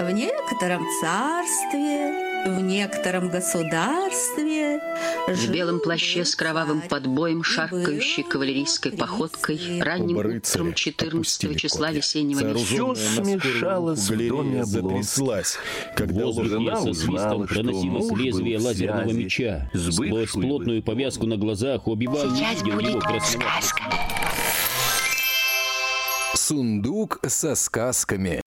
В некотором царстве в некотором государстве В белом плаще с кровавым подбоем, шаркающей кавалерийской походкой, ранним утром 14 числа весеннего Все смешалось в доме затряслась, когда жена со узнала, свистом что муж лезвие лазерного меча. с Сквозь плотную повязку на глазах Сейчас видел его сказка. Сундук со сказками.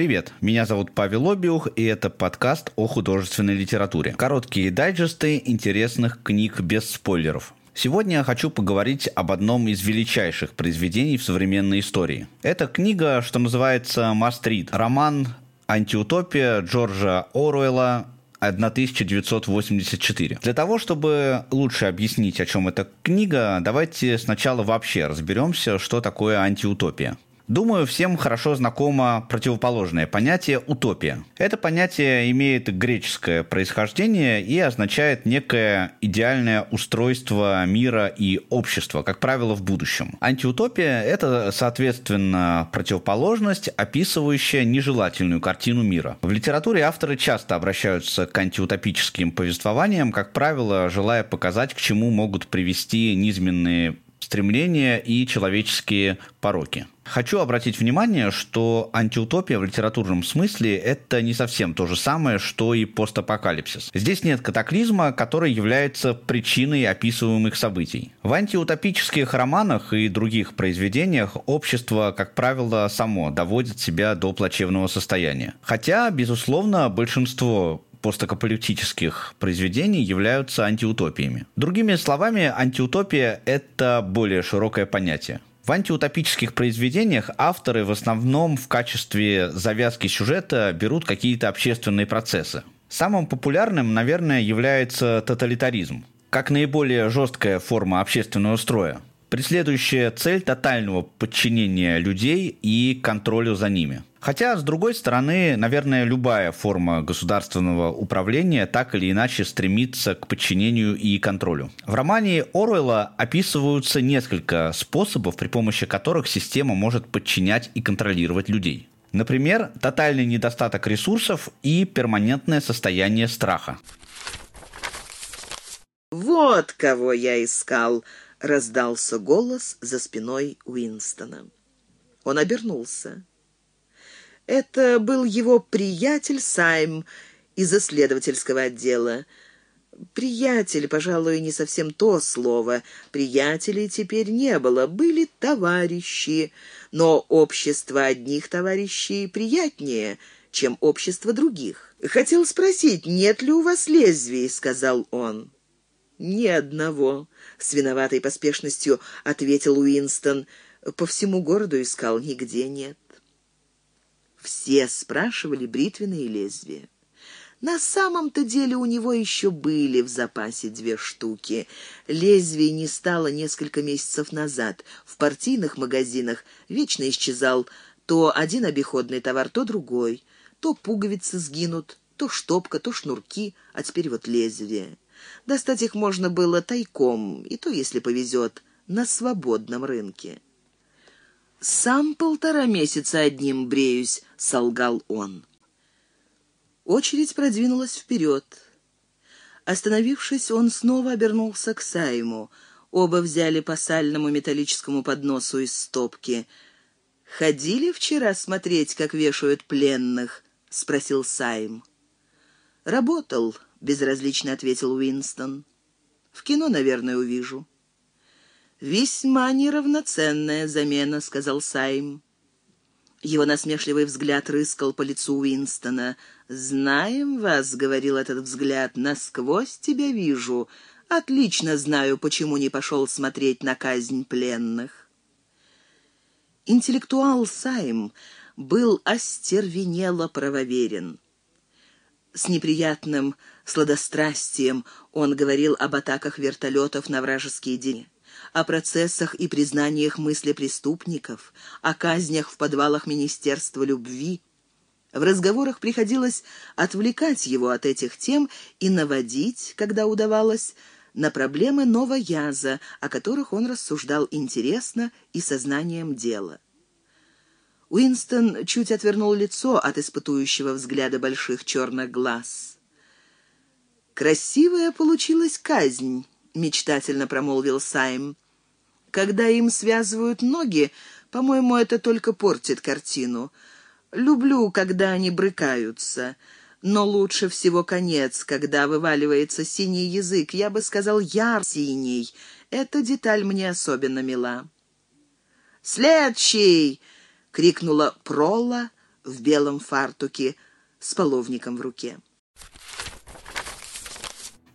Привет, меня зовут Павел Обиух, и это подкаст о художественной литературе. Короткие дайджесты интересных книг без спойлеров. Сегодня я хочу поговорить об одном из величайших произведений в современной истории. Это книга, что называется «Мастрид», роман «Антиутопия» Джорджа Оруэлла 1984. Для того, чтобы лучше объяснить, о чем эта книга, давайте сначала вообще разберемся, что такое антиутопия. Думаю, всем хорошо знакомо противоположное понятие «утопия». Это понятие имеет греческое происхождение и означает некое идеальное устройство мира и общества, как правило, в будущем. Антиутопия – это, соответственно, противоположность, описывающая нежелательную картину мира. В литературе авторы часто обращаются к антиутопическим повествованиям, как правило, желая показать, к чему могут привести низменные стремления и человеческие пороки. Хочу обратить внимание, что антиутопия в литературном смысле это не совсем то же самое, что и постапокалипсис. Здесь нет катаклизма, который является причиной описываемых событий. В антиутопических романах и других произведениях общество, как правило, само доводит себя до плачевного состояния. Хотя, безусловно, большинство постапокалиптических произведений являются антиутопиями. Другими словами, антиутопия – это более широкое понятие. В антиутопических произведениях авторы в основном в качестве завязки сюжета берут какие-то общественные процессы. Самым популярным, наверное, является тоталитаризм, как наиболее жесткая форма общественного строя, преследующая цель тотального подчинения людей и контролю за ними. Хотя, с другой стороны, наверное, любая форма государственного управления так или иначе стремится к подчинению и контролю. В романе Оруэлла описываются несколько способов, при помощи которых система может подчинять и контролировать людей. Например, тотальный недостаток ресурсов и перманентное состояние страха. «Вот кого я искал!» — раздался голос за спиной Уинстона. Он обернулся. Это был его приятель Сайм из исследовательского отдела. Приятель, пожалуй, не совсем то слово. Приятелей теперь не было, были товарищи. Но общество одних товарищей приятнее, чем общество других. «Хотел спросить, нет ли у вас лезвий?» — сказал он. «Ни одного», — с виноватой поспешностью ответил Уинстон. «По всему городу искал, нигде нет». Все спрашивали бритвенные лезвия. На самом-то деле у него еще были в запасе две штуки. Лезвий не стало несколько месяцев назад. В партийных магазинах вечно исчезал то один обиходный товар, то другой. То пуговицы сгинут, то штопка, то шнурки, а теперь вот лезвие. Достать их можно было тайком, и то, если повезет, на свободном рынке. «Сам полтора месяца одним бреюсь», — солгал он. Очередь продвинулась вперед. Остановившись, он снова обернулся к Сайму. Оба взяли по сальному металлическому подносу из стопки. «Ходили вчера смотреть, как вешают пленных?» — спросил Сайм. «Работал», — безразлично ответил Уинстон. «В кино, наверное, увижу». «Весьма неравноценная замена», — сказал Сайм. Его насмешливый взгляд рыскал по лицу Уинстона. «Знаем вас», — говорил этот взгляд, — «насквозь тебя вижу. Отлично знаю, почему не пошел смотреть на казнь пленных». Интеллектуал Сайм был остервенело правоверен. С неприятным сладострастием он говорил об атаках вертолетов на вражеские дни о процессах и признаниях мысли преступников, о казнях в подвалах Министерства любви. В разговорах приходилось отвлекать его от этих тем и наводить, когда удавалось, на проблемы Новояза, о которых он рассуждал интересно и сознанием дела. Уинстон чуть отвернул лицо от испытующего взгляда больших черных глаз. «Красивая получилась казнь», — мечтательно промолвил Сайм. «Когда им связывают ноги, по-моему, это только портит картину. Люблю, когда они брыкаются» но лучше всего конец, когда вываливается синий язык, я бы сказал яр-синий. Эта деталь мне особенно мила. «Следующий!» — крикнула Пролла в белом фартуке с половником в руке.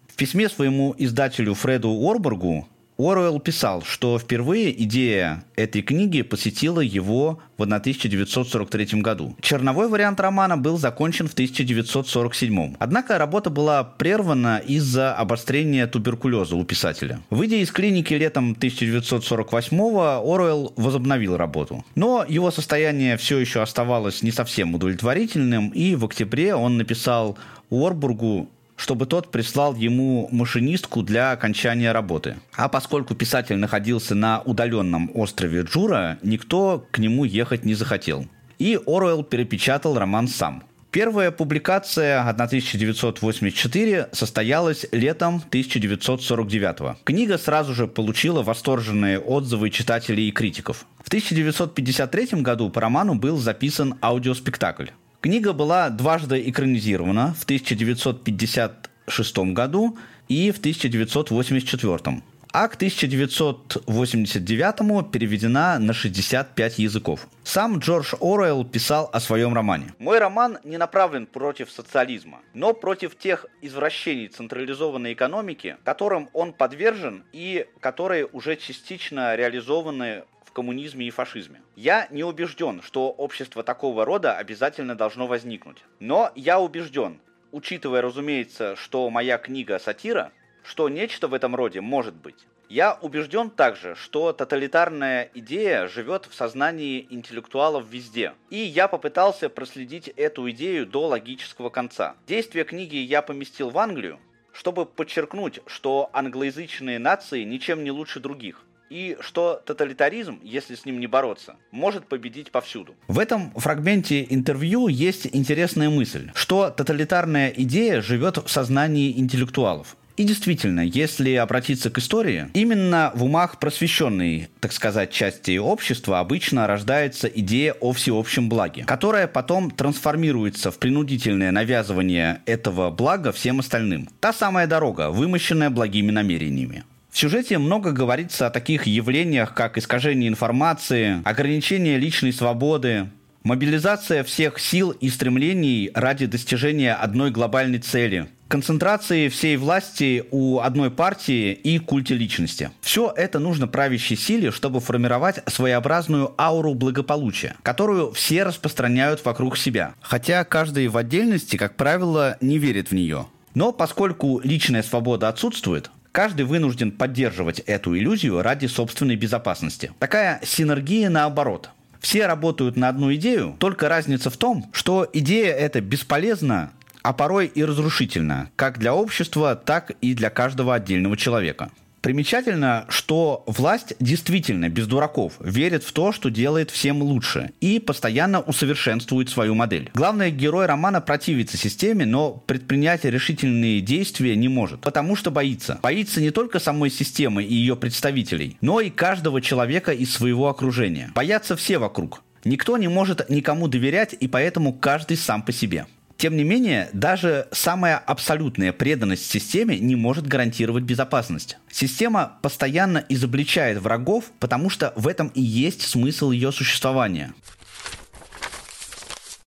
В письме своему издателю Фреду Орбургу Оруэлл писал, что впервые идея этой книги посетила его в 1943 году. Черновой вариант романа был закончен в 1947. Однако работа была прервана из-за обострения туберкулеза у писателя. Выйдя из клиники летом 1948 Оруэлл возобновил работу. Но его состояние все еще оставалось не совсем удовлетворительным, и в октябре он написал Уорбургу чтобы тот прислал ему машинистку для окончания работы. А поскольку писатель находился на удаленном острове Джура, никто к нему ехать не захотел. И Оруэлл перепечатал роман сам. Первая публикация 1984 состоялась летом 1949. Книга сразу же получила восторженные отзывы читателей и критиков. В 1953 году по роману был записан аудиоспектакль. Книга была дважды экранизирована в 1956 году и в 1984 а к 1989 переведена на 65 языков. Сам Джордж Оруэлл писал о своем романе. «Мой роман не направлен против социализма, но против тех извращений централизованной экономики, которым он подвержен и которые уже частично реализованы коммунизме и фашизме. Я не убежден, что общество такого рода обязательно должно возникнуть. Но я убежден, учитывая, разумеется, что моя книга сатира, что нечто в этом роде может быть. Я убежден также, что тоталитарная идея живет в сознании интеллектуалов везде. И я попытался проследить эту идею до логического конца. Действие книги я поместил в Англию, чтобы подчеркнуть, что англоязычные нации ничем не лучше других и что тоталитаризм, если с ним не бороться, может победить повсюду. В этом фрагменте интервью есть интересная мысль, что тоталитарная идея живет в сознании интеллектуалов. И действительно, если обратиться к истории, именно в умах просвещенной, так сказать, части общества обычно рождается идея о всеобщем благе, которая потом трансформируется в принудительное навязывание этого блага всем остальным. Та самая дорога, вымощенная благими намерениями. В сюжете много говорится о таких явлениях, как искажение информации, ограничение личной свободы, мобилизация всех сил и стремлений ради достижения одной глобальной цели, концентрации всей власти у одной партии и культе личности. Все это нужно правящей силе, чтобы формировать своеобразную ауру благополучия, которую все распространяют вокруг себя. Хотя каждый в отдельности, как правило, не верит в нее. Но поскольку личная свобода отсутствует, Каждый вынужден поддерживать эту иллюзию ради собственной безопасности. Такая синергия наоборот. Все работают на одну идею, только разница в том, что идея эта бесполезна, а порой и разрушительна, как для общества, так и для каждого отдельного человека. Примечательно, что власть действительно без дураков верит в то, что делает всем лучше и постоянно усовершенствует свою модель. Главный герой романа противится системе, но предпринять решительные действия не может, потому что боится. Боится не только самой системы и ее представителей, но и каждого человека из своего окружения. Боятся все вокруг. Никто не может никому доверять, и поэтому каждый сам по себе. Тем не менее, даже самая абсолютная преданность системе не может гарантировать безопасность. Система постоянно изобличает врагов, потому что в этом и есть смысл ее существования.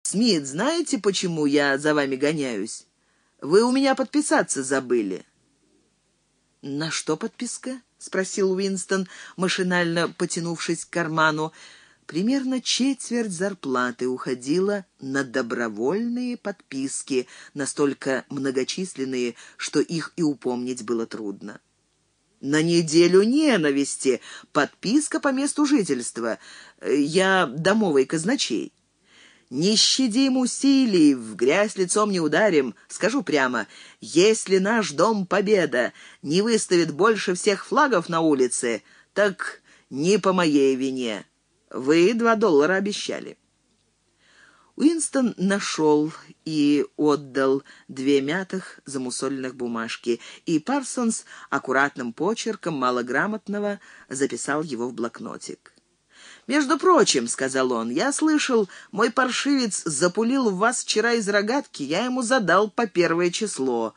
Смит, знаете, почему я за вами гоняюсь? Вы у меня подписаться забыли. На что подписка? спросил Уинстон, машинально потянувшись к карману. Примерно четверть зарплаты уходила на добровольные подписки, настолько многочисленные, что их и упомнить было трудно. На неделю ненависти подписка по месту жительства. Я домовый казначей. Не щадим усилий, в грязь лицом не ударим. Скажу прямо, если наш дом Победа не выставит больше всех флагов на улице, так не по моей вине. Вы два доллара обещали. Уинстон нашел и отдал две мятых замусоленных бумажки, и Парсонс аккуратным почерком малограмотного записал его в блокнотик. «Между прочим, — сказал он, — я слышал, мой паршивец запулил в вас вчера из рогатки, я ему задал по первое число.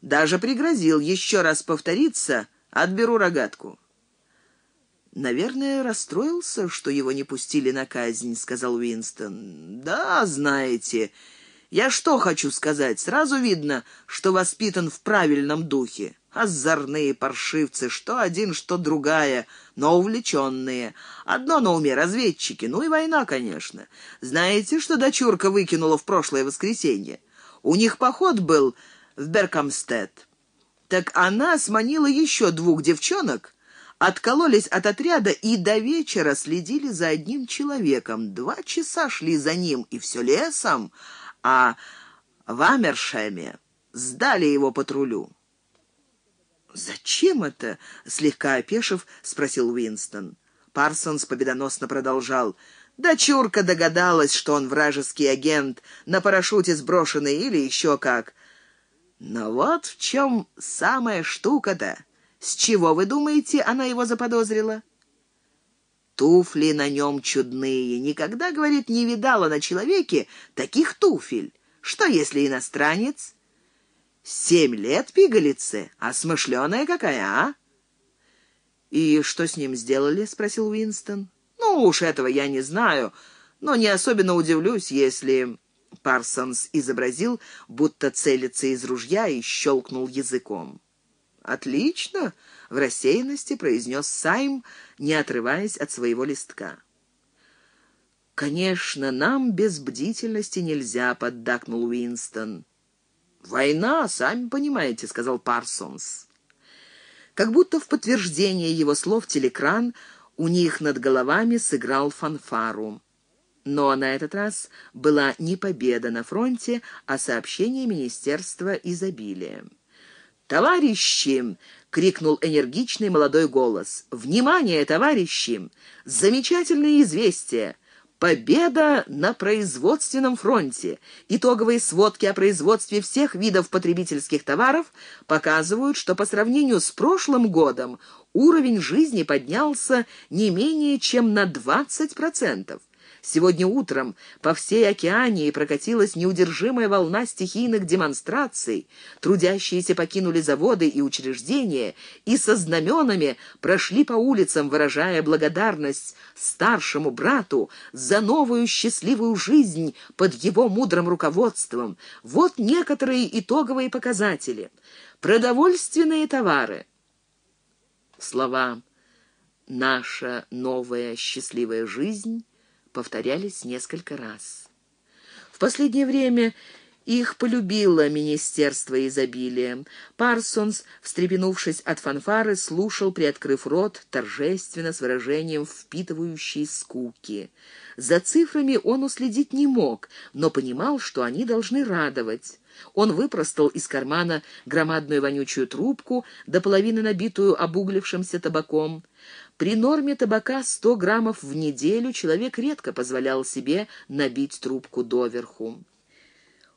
Даже пригрозил еще раз повториться, отберу рогатку». «Наверное, расстроился, что его не пустили на казнь», — сказал Уинстон. «Да, знаете, я что хочу сказать, сразу видно, что воспитан в правильном духе. Озорные паршивцы, что один, что другая, но увлеченные. Одно на уме — разведчики, ну и война, конечно. Знаете, что дочурка выкинула в прошлое воскресенье? У них поход был в Беркамстед. Так она сманила еще двух девчонок — откололись от отряда и до вечера следили за одним человеком. Два часа шли за ним, и все лесом, а в Амершеме сдали его патрулю. «Зачем это?» — слегка опешив, спросил Уинстон. Парсонс победоносно продолжал. «Дочурка догадалась, что он вражеский агент, на парашюте сброшенный или еще как. Но вот в чем самая штука-то». С чего, вы думаете, она его заподозрила? Туфли на нем чудные. Никогда, говорит, не видала на человеке таких туфель. Что, если иностранец? Семь лет пигалицы, а смышленая какая, а? «И что с ним сделали?» — спросил Уинстон. «Ну уж этого я не знаю, но не особенно удивлюсь, если...» Парсонс изобразил, будто целится из ружья и щелкнул языком. «Отлично!» — в рассеянности произнес Сайм, не отрываясь от своего листка. «Конечно, нам без бдительности нельзя», — поддакнул Уинстон. «Война, сами понимаете», — сказал Парсонс. Как будто в подтверждение его слов телекран у них над головами сыграл фанфару. Но на этот раз была не победа на фронте, а сообщение Министерства изобилия. «Товарищи!» — крикнул энергичный молодой голос. «Внимание, товарищи! Замечательное известие! Победа на производственном фронте. Итоговые сводки о производстве всех видов потребительских товаров показывают, что по сравнению с прошлым годом уровень жизни поднялся не менее чем на 20%. Сегодня утром по всей Океании прокатилась неудержимая волна стихийных демонстраций. Трудящиеся покинули заводы и учреждения и со знаменами прошли по улицам, выражая благодарность старшему брату за новую счастливую жизнь под его мудрым руководством. Вот некоторые итоговые показатели. Продовольственные товары. Слова «наша новая счастливая жизнь» повторялись несколько раз. В последнее время их полюбило Министерство изобилия. Парсонс, встрепенувшись от фанфары, слушал, приоткрыв рот, торжественно, с выражением впитывающей скуки. За цифрами он уследить не мог, но понимал, что они должны радовать. Он выпростал из кармана громадную вонючую трубку, до половины набитую обуглившимся табаком. При норме табака 100 граммов в неделю человек редко позволял себе набить трубку доверху.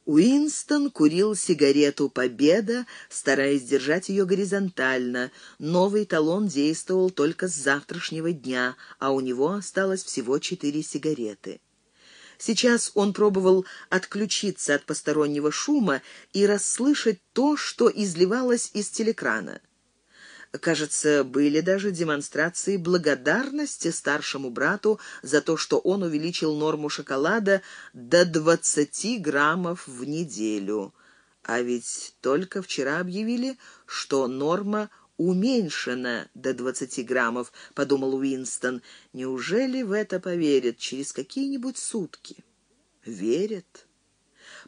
Уинстон курил сигарету «Победа», стараясь держать ее горизонтально. Новый талон действовал только с завтрашнего дня, а у него осталось всего четыре сигареты. Сейчас он пробовал отключиться от постороннего шума и расслышать то, что изливалось из телекрана. Кажется, были даже демонстрации благодарности старшему брату за то, что он увеличил норму шоколада до 20 граммов в неделю. А ведь только вчера объявили, что норма уменьшена до 20 граммов, подумал Уинстон. Неужели в это поверят через какие-нибудь сутки? Верят.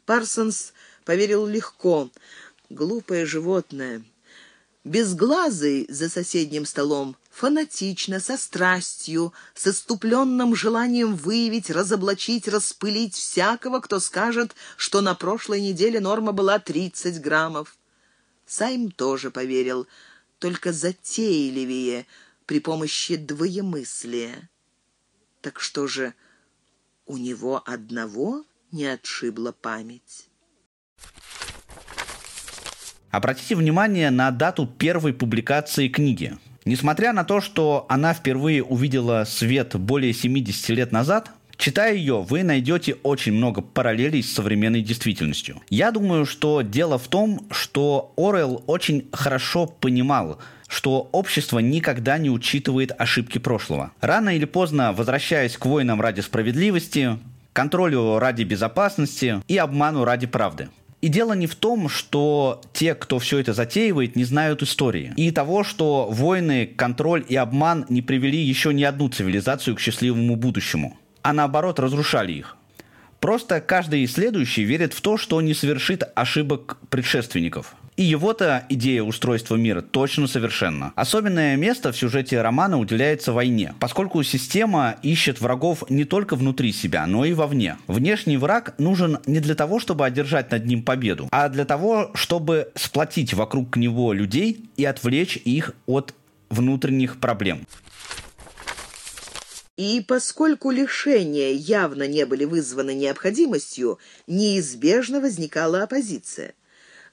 Парсонс поверил легко. Глупое животное. Безглазый за соседним столом фанатично, со страстью, с иступленным желанием выявить, разоблачить, распылить всякого, кто скажет, что на прошлой неделе норма была 30 граммов. Сайм тоже поверил, только затейливее, при помощи двоемыслия. Так что же, у него одного не отшибла память? Обратите внимание на дату первой публикации книги. Несмотря на то, что она впервые увидела свет более 70 лет назад, Читая ее, вы найдете очень много параллелей с современной действительностью. Я думаю, что дело в том, что Орел очень хорошо понимал, что общество никогда не учитывает ошибки прошлого. Рано или поздно, возвращаясь к войнам ради справедливости, контролю ради безопасности и обману ради правды. И дело не в том, что те, кто все это затеивает, не знают истории. И того, что войны, контроль и обман не привели еще ни одну цивилизацию к счастливому будущему, а наоборот разрушали их. Просто каждый следующий верит в то, что не совершит ошибок предшественников – и его-то идея устройства мира точно совершенна. Особенное место в сюжете романа уделяется войне, поскольку система ищет врагов не только внутри себя, но и вовне. Внешний враг нужен не для того, чтобы одержать над ним победу, а для того, чтобы сплотить вокруг него людей и отвлечь их от внутренних проблем. И поскольку лишения явно не были вызваны необходимостью, неизбежно возникала оппозиция –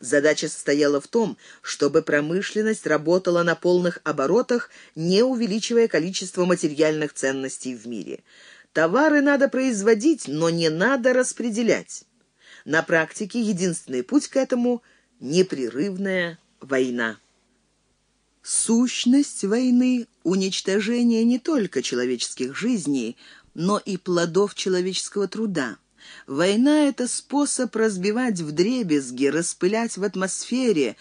Задача состояла в том, чтобы промышленность работала на полных оборотах, не увеличивая количество материальных ценностей в мире. Товары надо производить, но не надо распределять. На практике единственный путь к этому – непрерывная война. Сущность войны – уничтожение не только человеческих жизней, но и плодов человеческого труда. Война — это способ разбивать вдребезги, распылять в атмосфере,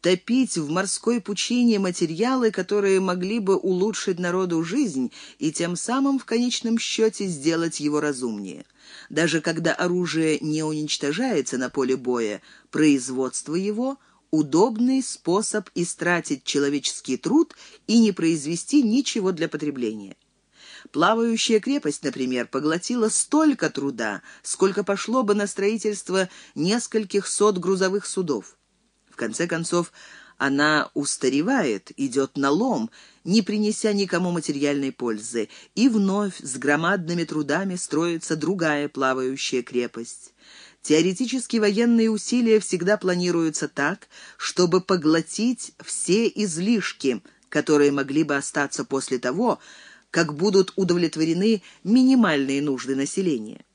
топить в морской пучине материалы, которые могли бы улучшить народу жизнь и тем самым в конечном счете сделать его разумнее. Даже когда оружие не уничтожается на поле боя, производство его – удобный способ истратить человеческий труд и не произвести ничего для потребления. Плавающая крепость, например, поглотила столько труда, сколько пошло бы на строительство нескольких сот грузовых судов. В конце концов, она устаревает, идет на лом, не принеся никому материальной пользы, и вновь с громадными трудами строится другая плавающая крепость. Теоретически военные усилия всегда планируются так, чтобы поглотить все излишки, которые могли бы остаться после того, как будут удовлетворены минимальные нужды населения.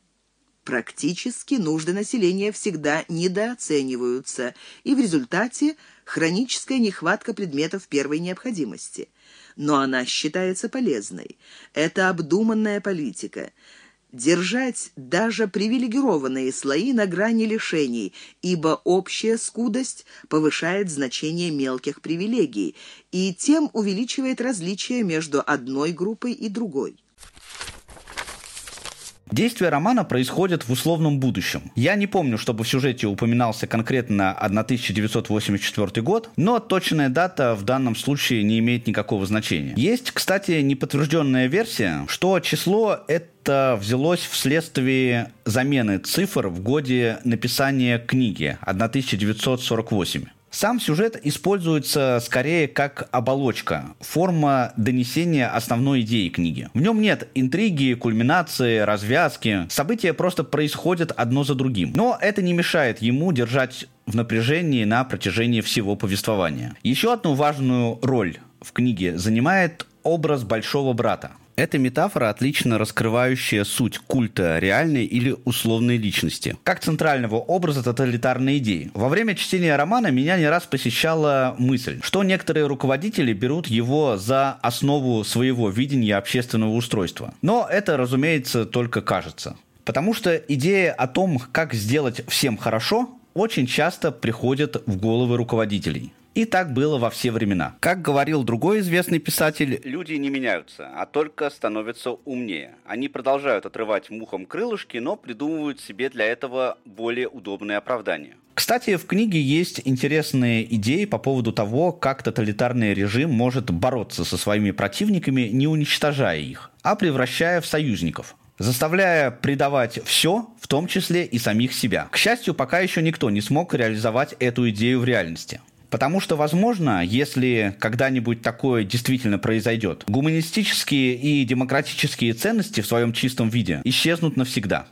Практически нужды населения всегда недооцениваются, и в результате хроническая нехватка предметов первой необходимости. Но она считается полезной. Это обдуманная политика – держать даже привилегированные слои на грани лишений, ибо общая скудость повышает значение мелких привилегий и тем увеличивает различия между одной группой и другой. Действие романа происходит в условном будущем. Я не помню, чтобы в сюжете упоминался конкретно 1984 год, но точная дата в данном случае не имеет никакого значения. Есть, кстати, неподтвержденная версия, что число это взялось вследствие замены цифр в годе написания книги 1948. Сам сюжет используется скорее как оболочка, форма донесения основной идеи книги. В нем нет интриги, кульминации, развязки. События просто происходят одно за другим. Но это не мешает ему держать в напряжении на протяжении всего повествования. Еще одну важную роль в книге занимает образ большого брата. Это метафора, отлично раскрывающая суть культа реальной или условной личности, как центрального образа тоталитарной идеи. Во время чтения романа меня не раз посещала мысль, что некоторые руководители берут его за основу своего видения общественного устройства. Но это, разумеется, только кажется. Потому что идея о том, как сделать всем хорошо, очень часто приходит в головы руководителей. И так было во все времена. Как говорил другой известный писатель, люди не меняются, а только становятся умнее. Они продолжают отрывать мухам крылышки, но придумывают себе для этого более удобные оправдания. Кстати, в книге есть интересные идеи по поводу того, как тоталитарный режим может бороться со своими противниками, не уничтожая их, а превращая в союзников заставляя предавать все, в том числе и самих себя. К счастью, пока еще никто не смог реализовать эту идею в реальности. Потому что, возможно, если когда-нибудь такое действительно произойдет, гуманистические и демократические ценности в своем чистом виде исчезнут навсегда.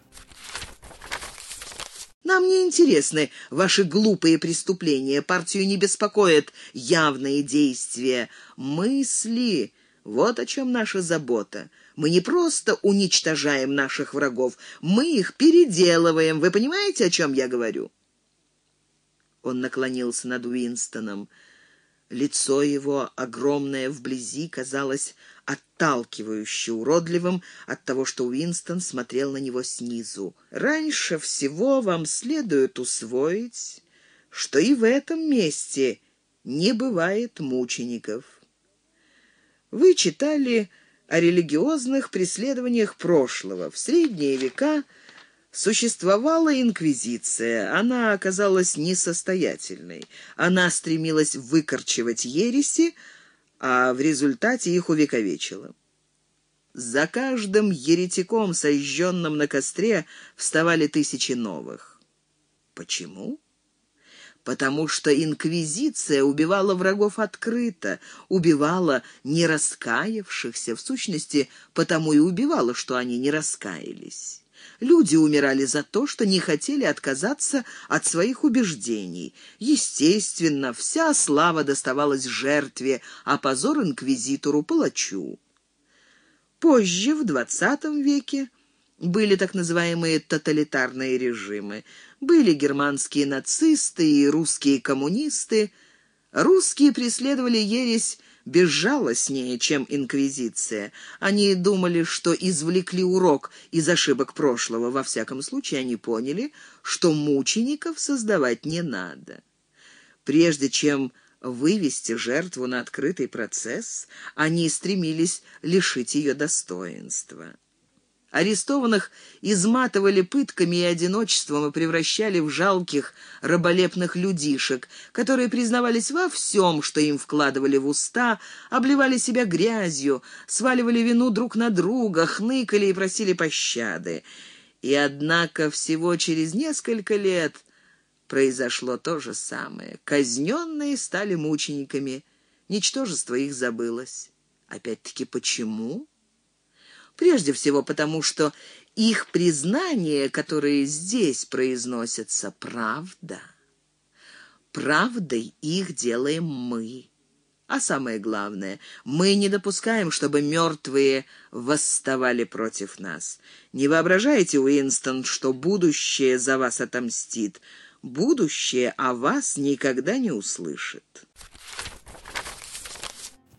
Нам не интересны ваши глупые преступления. Партию не беспокоят явные действия. Мысли — вот о чем наша забота. Мы не просто уничтожаем наших врагов, мы их переделываем. Вы понимаете, о чем я говорю?» Он наклонился над Уинстоном. Лицо его, огромное вблизи, казалось отталкивающе уродливым от того, что Уинстон смотрел на него снизу. «Раньше всего вам следует усвоить, что и в этом месте не бывает мучеников. Вы читали о религиозных преследованиях прошлого. В средние века – Существовала инквизиция, она оказалась несостоятельной. Она стремилась выкорчевать ереси, а в результате их увековечила. За каждым еретиком, сожженным на костре, вставали тысячи новых. Почему? Потому что инквизиция убивала врагов открыто, убивала не раскаявшихся, в сущности, потому и убивала, что они не раскаялись. Люди умирали за то, что не хотели отказаться от своих убеждений. Естественно, вся слава доставалась жертве, а позор инквизитору, палачу. Позже, в XX веке, были так называемые тоталитарные режимы. Были германские нацисты и русские коммунисты. Русские преследовали ересь безжалостнее, чем инквизиция. Они думали, что извлекли урок из ошибок прошлого. Во всяком случае, они поняли, что мучеников создавать не надо. Прежде чем вывести жертву на открытый процесс, они стремились лишить ее достоинства. Арестованных изматывали пытками и одиночеством и превращали в жалких раболепных людишек, которые признавались во всем, что им вкладывали в уста, обливали себя грязью, сваливали вину друг на друга, хныкали и просили пощады. И однако всего через несколько лет произошло то же самое. Казненные стали мучениками, ничтожество их забылось. Опять-таки, почему? Прежде всего потому, что их признания, которые здесь произносятся, правда. Правдой их делаем мы. А самое главное, мы не допускаем, чтобы мертвые восставали против нас. Не воображайте, Уинстон, что будущее за вас отомстит. Будущее о вас никогда не услышит.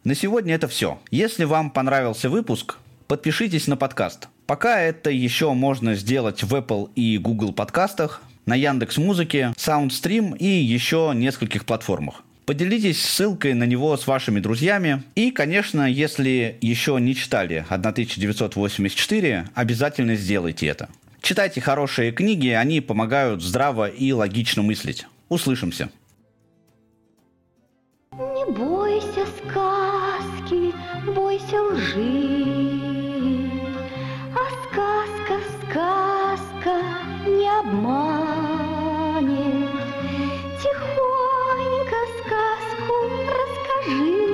На сегодня это все. Если вам понравился выпуск, подпишитесь на подкаст. Пока это еще можно сделать в Apple и Google подкастах, на Яндекс Музыке, Soundstream и еще нескольких платформах. Поделитесь ссылкой на него с вашими друзьями. И, конечно, если еще не читали 1984, обязательно сделайте это. Читайте хорошие книги, они помогают здраво и логично мыслить. Услышимся. Не бойся сказки, бойся лжи. Сказка не обманет. Тихонько сказку расскажи.